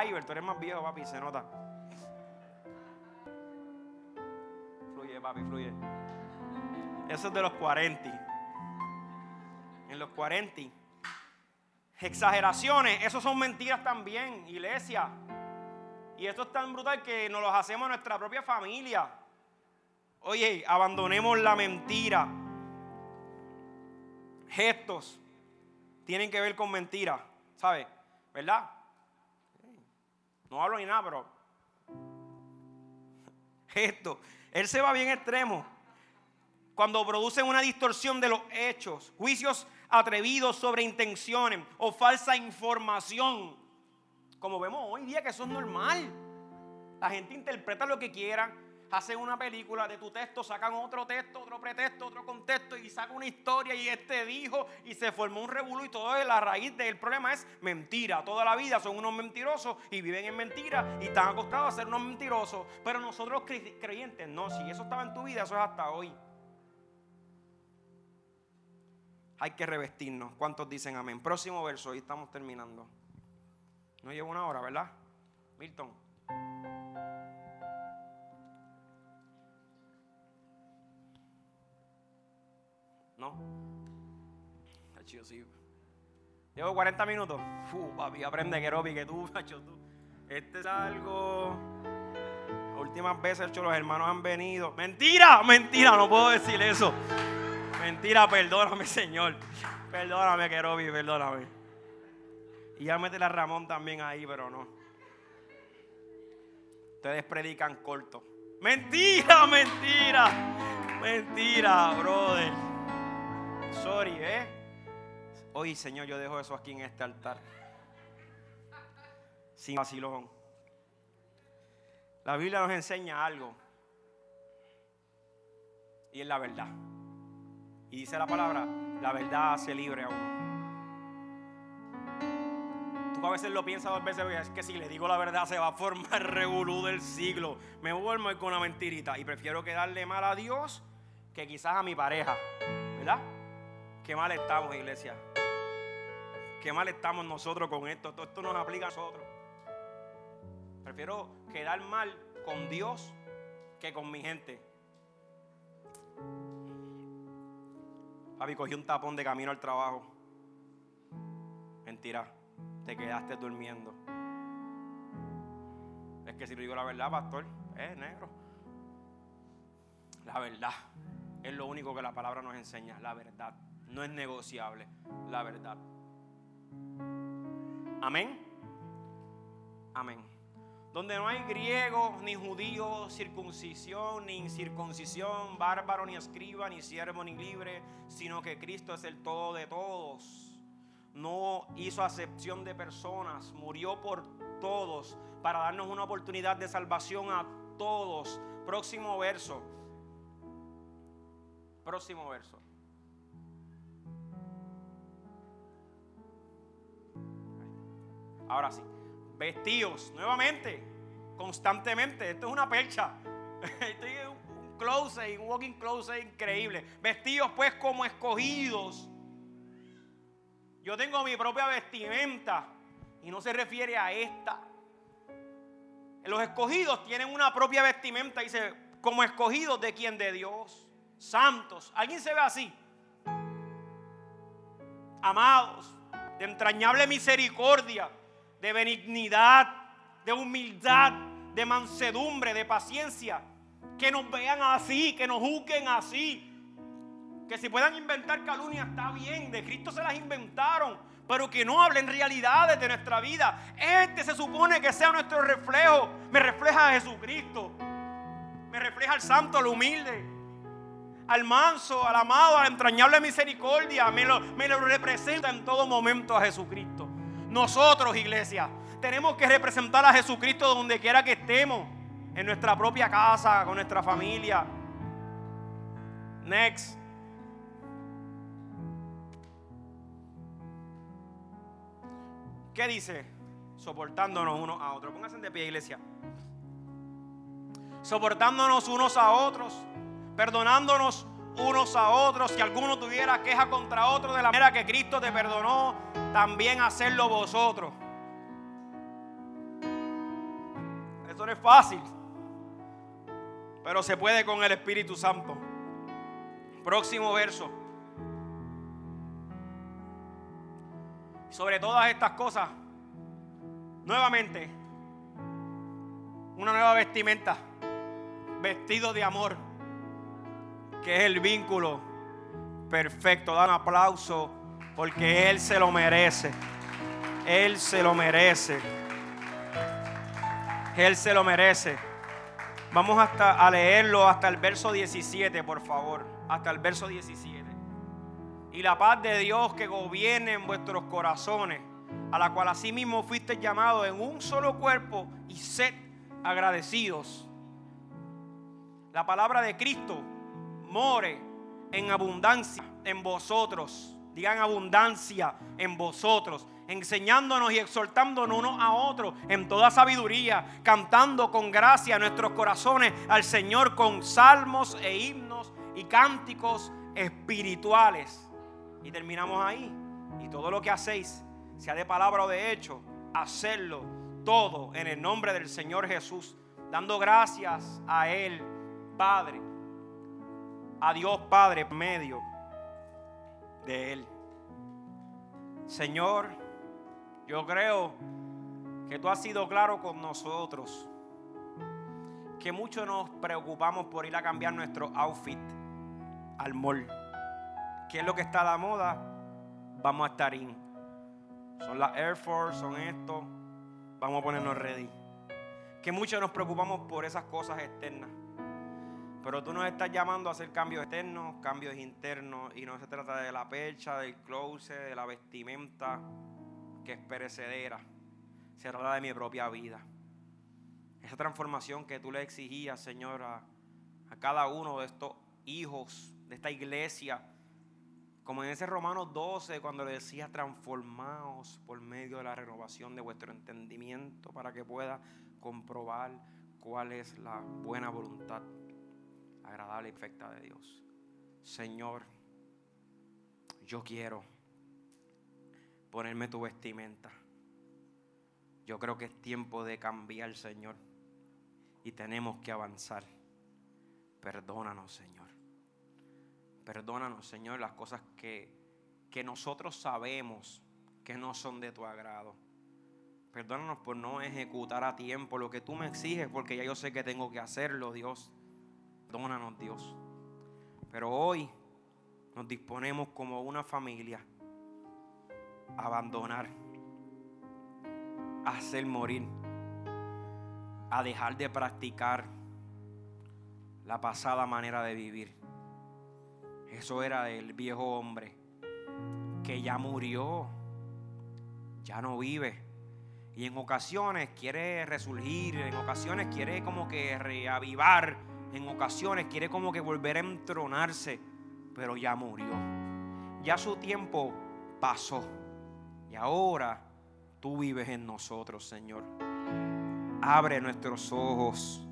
Iver, tú eres más viejo, papi, se nota. Fluye, papi, fluye. Eso es de los 40. En los 40. Exageraciones, eso son mentiras también, iglesia. Y esto es tan brutal que nos lo hacemos a nuestra propia familia. Oye, abandonemos la mentira. Gestos tienen que ver con mentira, ¿sabes? ¿Verdad? No hablo ni nada, pero gestos. Él se va bien extremo. Cuando producen una distorsión de los hechos, juicios atrevidos sobre intenciones o falsa información. Como vemos hoy día que eso es normal. La gente interpreta lo que quiera, hacen una película de tu texto, sacan otro texto, otro pretexto, otro contexto y sacan una historia y este dijo y se formó un revuelo y todo es la raíz del problema es mentira. Toda la vida son unos mentirosos y viven en mentira y están acostados a ser unos mentirosos. Pero nosotros creyentes, no, si eso estaba en tu vida, eso es hasta hoy. Hay que revestirnos. ¿Cuántos dicen amén? Próximo verso, y estamos terminando. No llevo una hora, ¿verdad? Milton. ¿No? Sí. Llevo 40 minutos. Uf, papi, aprende que que tú, macho, tú. Este es algo. últimas veces, los hermanos han venido. Mentira, mentira, no puedo decir eso. Mentira, perdóname, Señor. Perdóname, Kerobi, perdóname. Y ya mete a Ramón también ahí, pero no. Ustedes predican corto. Mentira, mentira. Mentira, brother. Sorry, ¿eh? Hoy, Señor, yo dejo eso aquí en este altar. Sin vacilón. La Biblia nos enseña algo. Y es la verdad. Y dice la palabra, la verdad hace libre a uno. Tú a veces lo piensas dos veces, es que si le digo la verdad se va a formar revolú del siglo. Me vuelvo con una mentirita y prefiero quedarle mal a Dios que quizás a mi pareja. ¿Verdad? Qué mal estamos, iglesia. Qué mal estamos nosotros con esto. Todo esto nos aplica a nosotros. Prefiero quedar mal con Dios que con mi gente. Papi, cogí un tapón de camino al trabajo. Mentira, te quedaste durmiendo. Es que si lo digo la verdad, pastor, es negro. La verdad es lo único que la palabra nos enseña, la verdad. No es negociable, la verdad. Amén. Amén donde no hay griego, ni judío, circuncisión, ni incircuncisión, bárbaro, ni escriba, ni siervo, ni libre, sino que Cristo es el todo de todos. No hizo acepción de personas, murió por todos para darnos una oportunidad de salvación a todos. Próximo verso. Próximo verso. Ahora sí. Vestidos, nuevamente, constantemente. Esto es una percha. Esto es un closet, un walking closet increíble. Vestidos pues como escogidos. Yo tengo mi propia vestimenta y no se refiere a esta. Los escogidos tienen una propia vestimenta, dice, como escogidos de quien de Dios, santos. ¿Alguien se ve así? Amados, de entrañable misericordia de benignidad, de humildad, de mansedumbre, de paciencia. Que nos vean así, que nos juzguen así. Que si puedan inventar calumnias está bien, de Cristo se las inventaron, pero que no hablen realidades de nuestra vida. Este se supone que sea nuestro reflejo. Me refleja a Jesucristo. Me refleja al santo, al humilde, al manso, al amado, al entrañable misericordia. Me lo, me lo representa en todo momento a Jesucristo. Nosotros, iglesia, tenemos que representar a Jesucristo donde quiera que estemos. En nuestra propia casa, con nuestra familia. Next. ¿Qué dice? Soportándonos unos a otros. Pónganse de pie, iglesia. Soportándonos unos a otros, perdonándonos unos a otros. Si alguno tuviera queja contra otro de la manera que Cristo te perdonó, también hacerlo vosotros. Esto no es fácil, pero se puede con el Espíritu Santo. Próximo verso. Sobre todas estas cosas, nuevamente, una nueva vestimenta, vestido de amor que es el vínculo perfecto. Da un aplauso porque Él se lo merece. Él se lo merece. Él se lo merece. Vamos hasta a leerlo hasta el verso 17, por favor. Hasta el verso 17. Y la paz de Dios que gobierne en vuestros corazones, a la cual asimismo fuiste llamados en un solo cuerpo y sed agradecidos. La palabra de Cristo more en abundancia en vosotros. Digan abundancia en vosotros, enseñándonos y exhortándonos unos a otros en toda sabiduría, cantando con gracia nuestros corazones al Señor con salmos e himnos y cánticos espirituales. Y terminamos ahí. Y todo lo que hacéis, sea de palabra o de hecho, hacerlo todo en el nombre del Señor Jesús, dando gracias a Él, Padre a Dios Padre medio de Él. Señor, yo creo que tú has sido claro con nosotros, que mucho nos preocupamos por ir a cambiar nuestro outfit al mall. ¿Qué es lo que está a la moda? Vamos a estar in. Son las Air Force, son esto. Vamos a ponernos ready. Que mucho nos preocupamos por esas cosas externas. Pero tú nos estás llamando a hacer cambios externos, cambios internos, y no se trata de la percha, del closet, de la vestimenta que es perecedera. Se trata de mi propia vida. Esa transformación que tú le exigías, Señor, a, a cada uno de estos hijos de esta iglesia. Como en ese Romanos 12, cuando le decía, transformaos por medio de la renovación de vuestro entendimiento para que pueda comprobar cuál es la buena voluntad agradable y perfecta de Dios. Señor, yo quiero ponerme tu vestimenta. Yo creo que es tiempo de cambiar, Señor. Y tenemos que avanzar. Perdónanos, Señor. Perdónanos, Señor, las cosas que, que nosotros sabemos que no son de tu agrado. Perdónanos por no ejecutar a tiempo lo que tú me exiges, porque ya yo sé que tengo que hacerlo, Dios. Perdónanos, Dios. Pero hoy nos disponemos como una familia a abandonar, a hacer morir, a dejar de practicar la pasada manera de vivir. Eso era el viejo hombre que ya murió, ya no vive. Y en ocasiones quiere resurgir, en ocasiones quiere como que reavivar en ocasiones quiere como que volver a entronarse, pero ya murió. Ya su tiempo pasó. Y ahora tú vives en nosotros, Señor. Abre nuestros ojos.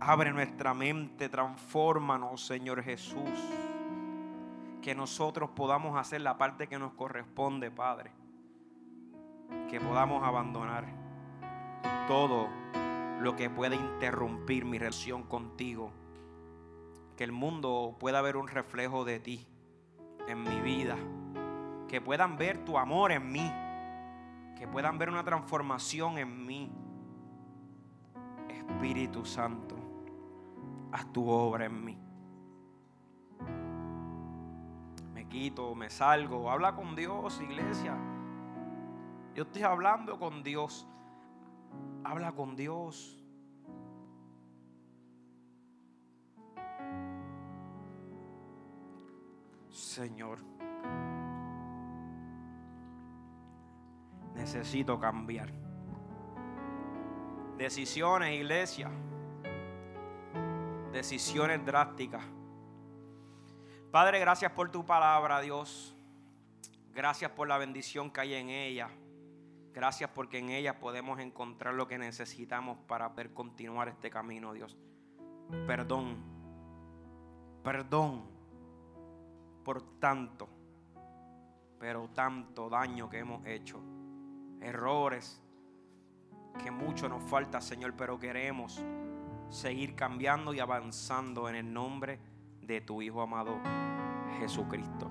Abre nuestra mente. Transfórmanos, Señor Jesús. Que nosotros podamos hacer la parte que nos corresponde, Padre. Que podamos abandonar todo lo que pueda interrumpir mi relación contigo que el mundo pueda ver un reflejo de ti en mi vida. Que puedan ver tu amor en mí. Que puedan ver una transformación en mí. Espíritu Santo, haz tu obra en mí. Me quito, me salgo. Habla con Dios, iglesia. Yo estoy hablando con Dios. Habla con Dios. Señor, necesito cambiar. Decisiones, iglesia. Decisiones drásticas. Padre, gracias por tu palabra, Dios. Gracias por la bendición que hay en ella. Gracias porque en ellas podemos encontrar lo que necesitamos para poder continuar este camino, Dios. Perdón, perdón por tanto, pero tanto daño que hemos hecho. Errores que mucho nos falta, Señor, pero queremos seguir cambiando y avanzando en el nombre de tu Hijo amado Jesucristo.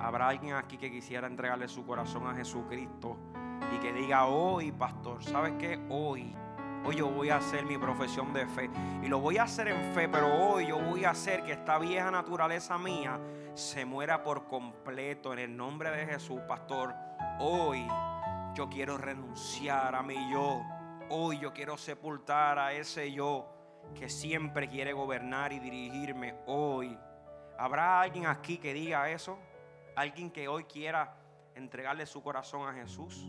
Habrá alguien aquí que quisiera entregarle su corazón a Jesucristo y que diga hoy, pastor, ¿sabes qué? Hoy, hoy yo voy a hacer mi profesión de fe. Y lo voy a hacer en fe, pero hoy yo voy a hacer que esta vieja naturaleza mía se muera por completo en el nombre de Jesús, pastor. Hoy yo quiero renunciar a mi yo. Hoy yo quiero sepultar a ese yo que siempre quiere gobernar y dirigirme. Hoy, ¿habrá alguien aquí que diga eso? ¿Alguien que hoy quiera entregarle su corazón a Jesús?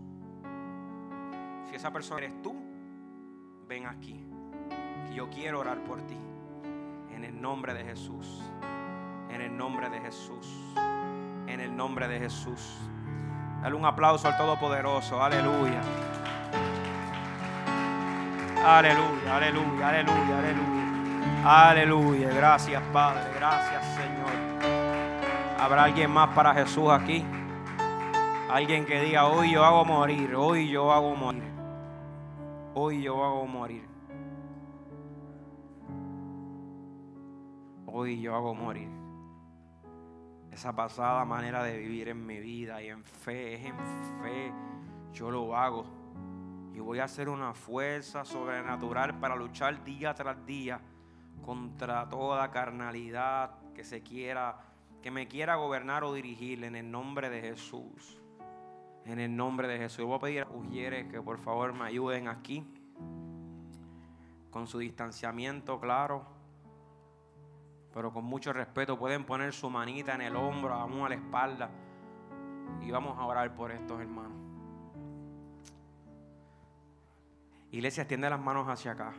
Si esa persona eres tú, ven aquí. Yo quiero orar por ti. En el nombre de Jesús. En el nombre de Jesús. En el nombre de Jesús. Dale un aplauso al Todopoderoso. Aleluya. Aleluya, aleluya, aleluya, aleluya. Aleluya. Gracias, Padre. Gracias, Señor. ¿Habrá alguien más para Jesús aquí? Alguien que diga, hoy yo hago morir, hoy yo hago morir. Hoy yo hago morir. Hoy yo hago morir. Esa pasada manera de vivir en mi vida y en fe, es en fe. Yo lo hago. Y voy a hacer una fuerza sobrenatural para luchar día tras día contra toda carnalidad que se quiera, que me quiera gobernar o dirigir en el nombre de Jesús. En el nombre de Jesús. Yo voy a pedir a Ujieres que por favor me ayuden aquí. Con su distanciamiento, claro pero con mucho respeto pueden poner su manita en el hombro, vamos a la espalda y vamos a orar por estos hermanos. Iglesia, extiende las manos hacia acá.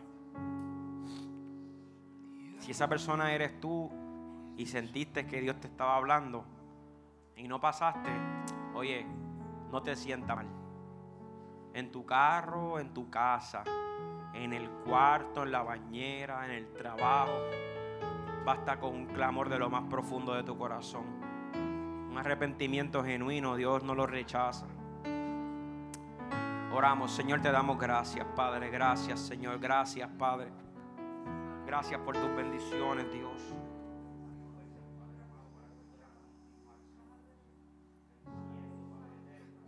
Si esa persona eres tú y sentiste que Dios te estaba hablando y no pasaste, oye, no te sientas mal. En tu carro, en tu casa, en el cuarto, en la bañera, en el trabajo basta con un clamor de lo más profundo de tu corazón. Un arrepentimiento genuino, Dios no lo rechaza. Oramos, Señor, te damos gracias, Padre. Gracias, Señor. Gracias, Padre. Gracias por tus bendiciones, Dios.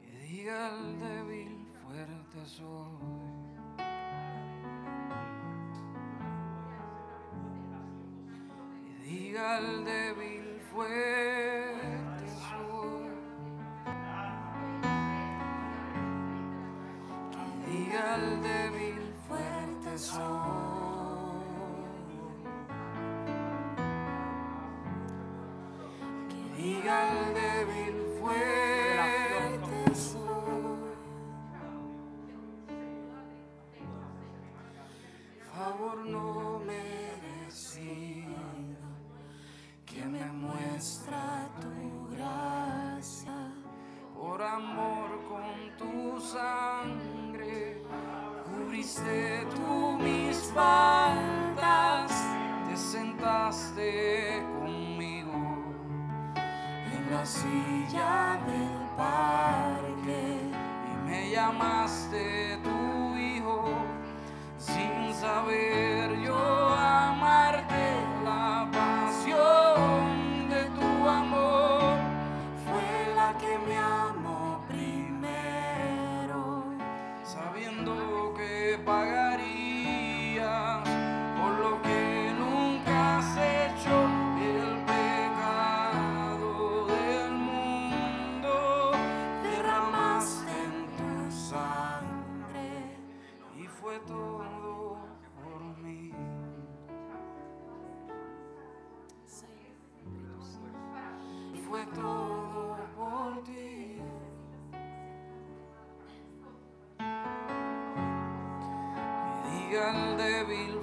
Que diga el débil, fuerte soy. Al débil fuerte soy. Que diga al débil fuerte soy. Débil